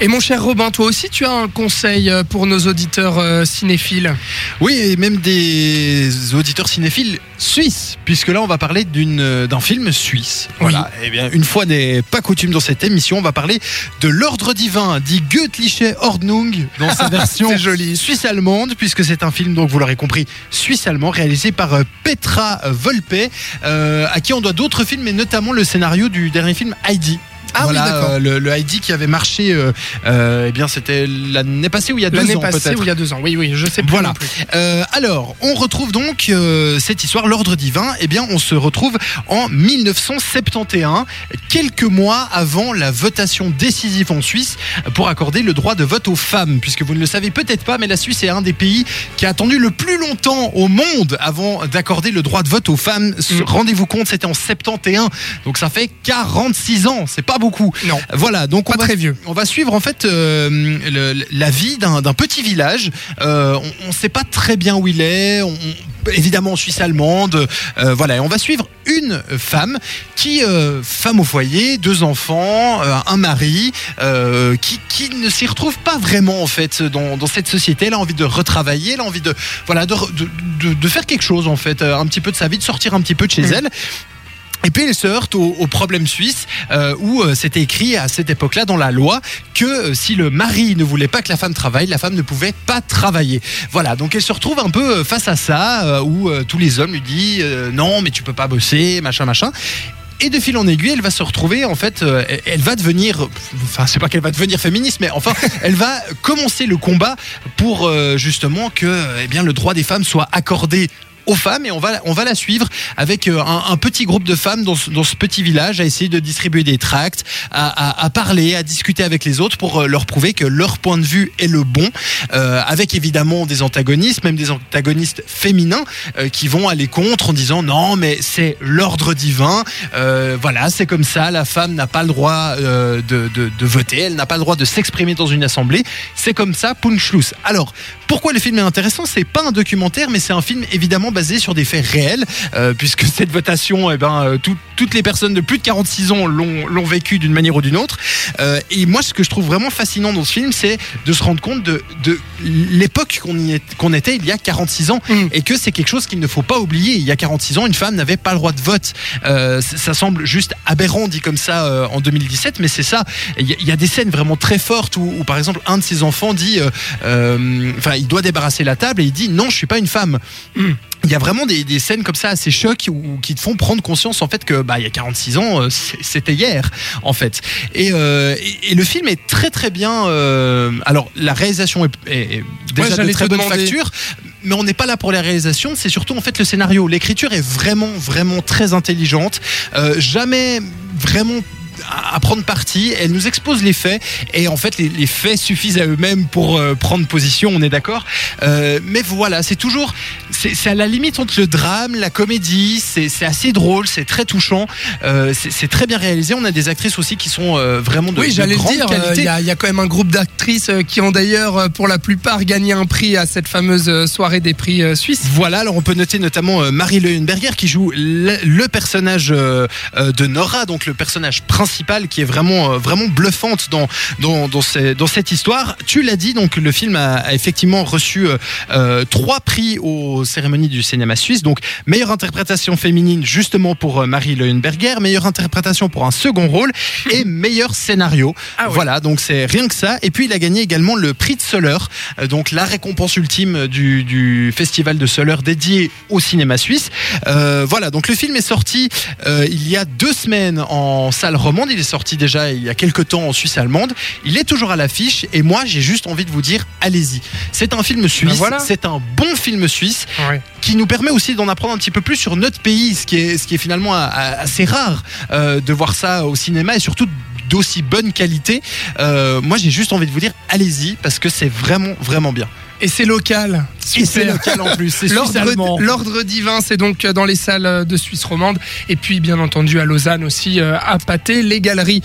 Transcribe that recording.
Et mon cher Robin, toi aussi, tu as un conseil euh, pour nos auditeurs euh, cinéphiles? Oui, et même des auditeurs cinéphiles suisses, puisque là, on va parler euh, d'un film suisse. Voilà. Et bien, une fois n'est pas coutume dans cette émission, on va parler de l'Ordre divin, dit Göttliche Ordnung, dans sa version suisse-allemande, puisque c'est un film, donc vous l'aurez compris, suisse-allemand, réalisé par Petra Volpe, euh, à qui on doit d'autres films, et notamment le scénario du dernier film Heidi. Ah oui, voilà, d'accord. euh, le, le Heidi qui avait marché, euh, euh, eh bien, c'était l'année passée ou il y a deux L'année ans passée peut-être. ou il y a deux ans Oui, oui, je sais plus. Voilà. plus. Alors, on retrouve donc cette histoire, l'ordre divin. Eh bien, on se retrouve en 1971, quelques mois avant la votation décisive en Suisse pour accorder le droit de vote aux femmes. Puisque vous ne le savez peut-être pas, mais la Suisse est un des pays qui a attendu le plus longtemps au monde avant d'accorder le droit de vote aux femmes. Mm. Rendez-vous compte, c'était en 71, donc ça fait 46 ans. C'est pas beaucoup. Non. Voilà, donc Pas on va, très vieux. on va suivre en fait euh, le- la vie d'un petit village. Euh, on ne sait pas très bien où il est. On- évidemment en Suisse allemande. Euh, voilà, et on va suivre une femme qui, euh, femme au foyer, deux enfants, euh, un mari, qui, qui ne s'y retrouve pas vraiment en fait dans, dans cette société. Elle a envie de retravailler, elle a envie de voilà de, de, de- de faire quelque chose en fait, un petit peu de sa vie, de sortir un petit peu de chez Mhm. elle. Et puis elle se heurte au, au problème suisse euh, où euh, c'était écrit à cette époque-là dans la loi que euh, si le mari ne voulait pas que la femme travaille, la femme ne pouvait pas travailler. Voilà, donc elle se retrouve un peu face à ça où tous les hommes lui disent non mais tu peux pas bosser, machin machin. Et de fil en aiguille, elle va se retrouver, en fait, euh, elle- elle va devenir, enfin, c'est pas qu'elle va devenir féministe, mais enfin, elle va commencer le combat pour euh, justement que, eh bien, le droit des femmes soit accordé aux femmes et on va, on va la suivre avec euh, un, petit groupe de femmes dans ce, dans ce petit village à essayer de distribuer des tracts, à, parler, à discuter avec les autres pour euh, leur prouver que leur point de vue est le bon, euh, avec évidemment des antagonistes, même des antagonistes féminins qui vont aller contre en disant non mais c'est l'ordre divin, voilà c'est comme ça, la femme n'a pas le droit de, de- voter, elle n'a pas le droit de s'exprimer dans une assemblée, c'est comme ça, Punchluss. Alors pourquoi le film est intéressant? C'est pas un documentaire, mais c'est un film évidemment basé sur des faits réels, euh, puisque cette votation, eh ben, euh, tout- toutes les personnes de plus de 46 ans l'ont vécu d'une manière ou d'une autre. Euh, et moi, ce que je trouve vraiment fascinant dans ce film, c'est de se rendre compte de, de l'époque qu'on était il y a 46 ans, Mm. et que c'est quelque chose qu'il ne faut pas oublier. Il y a 46 ans, une femme n'avait pas le droit de vote. Euh, ça semble juste aberrant dit comme ça en 2017, mais c'est ça. Il y, a- il y a des scènes vraiment très fortes où, où, par exemple, un de ses enfants dit, enfin, il doit débarrasser la table et il dit non, je suis pas une femme. Mm. Il y a vraiment des, des scènes comme ça assez chocs ou qui te font prendre conscience en fait que bah il y a 46 ans euh, c'était hier en fait. Et, euh, et, et le film est très très bien euh, alors la réalisation est, est- est déjà de très bonne demander. facture mais on n'est pas là pour la réalisation c'est surtout en fait le scénario. L'écriture est vraiment vraiment très intelligente. Euh, jamais vraiment à prendre parti, elle nous expose les faits et en fait les, les faits suffisent à eux-mêmes pour euh, prendre position, on est d'accord. Euh, mais voilà, c'est toujours, c'est à la limite entre le drame, la comédie, c'est assez drôle, c'est très touchant, euh, c'est très bien réalisé. On a des actrices aussi qui sont vraiment de, Oui, de grande dire, qualité. il y, a- il y a quand même un groupe d'actrices qui ont d'ailleurs, pour la plupart, gagné un prix à cette fameuse soirée des prix suisses. Voilà, alors on peut noter notamment Marie Leuenberger qui joue le, le personnage de Nora, donc le personnage principal qui est vraiment euh, vraiment bluffante dans dans dans, ces- dans cette histoire. Tu l'as dit, donc le film a, a effectivement reçu euh, euh, trois prix aux cérémonies du cinéma suisse. Donc meilleure interprétation féminine justement pour Marie Leuenberger, meilleure interprétation pour un second rôle et meilleur scénario. Ah ouais. Voilà, donc c'est rien que ça. Et puis il a gagné également le prix de Soleure, euh, donc la récompense ultime du, du festival de Soleure dédié au cinéma suisse. Euh, voilà, donc le film est sorti euh, il y a deux semaines en salle romande. Il est sorti déjà il y a quelques temps en Suisse allemande. Il est toujours à l'affiche et moi j'ai juste envie de vous dire allez-y. C'est un film suisse, Ben voilà. c'est un bon film suisse qui nous permet aussi d'en apprendre un petit peu plus sur notre pays, ce qui est, ce qui est finalement a- assez rare euh, de voir ça au cinéma et surtout d'aussi bonne qualité. Euh, moi, j'ai juste envie de vous dire, allez-y, parce que c'est vraiment, vraiment bien. Et c'est local. Et c'est local en plus, c'est. L'ordre l'ordre divin, c'est donc euh, dans les salles euh, de Suisse romande. Et puis, bien entendu, à Lausanne aussi, euh, à Pâté, les galeries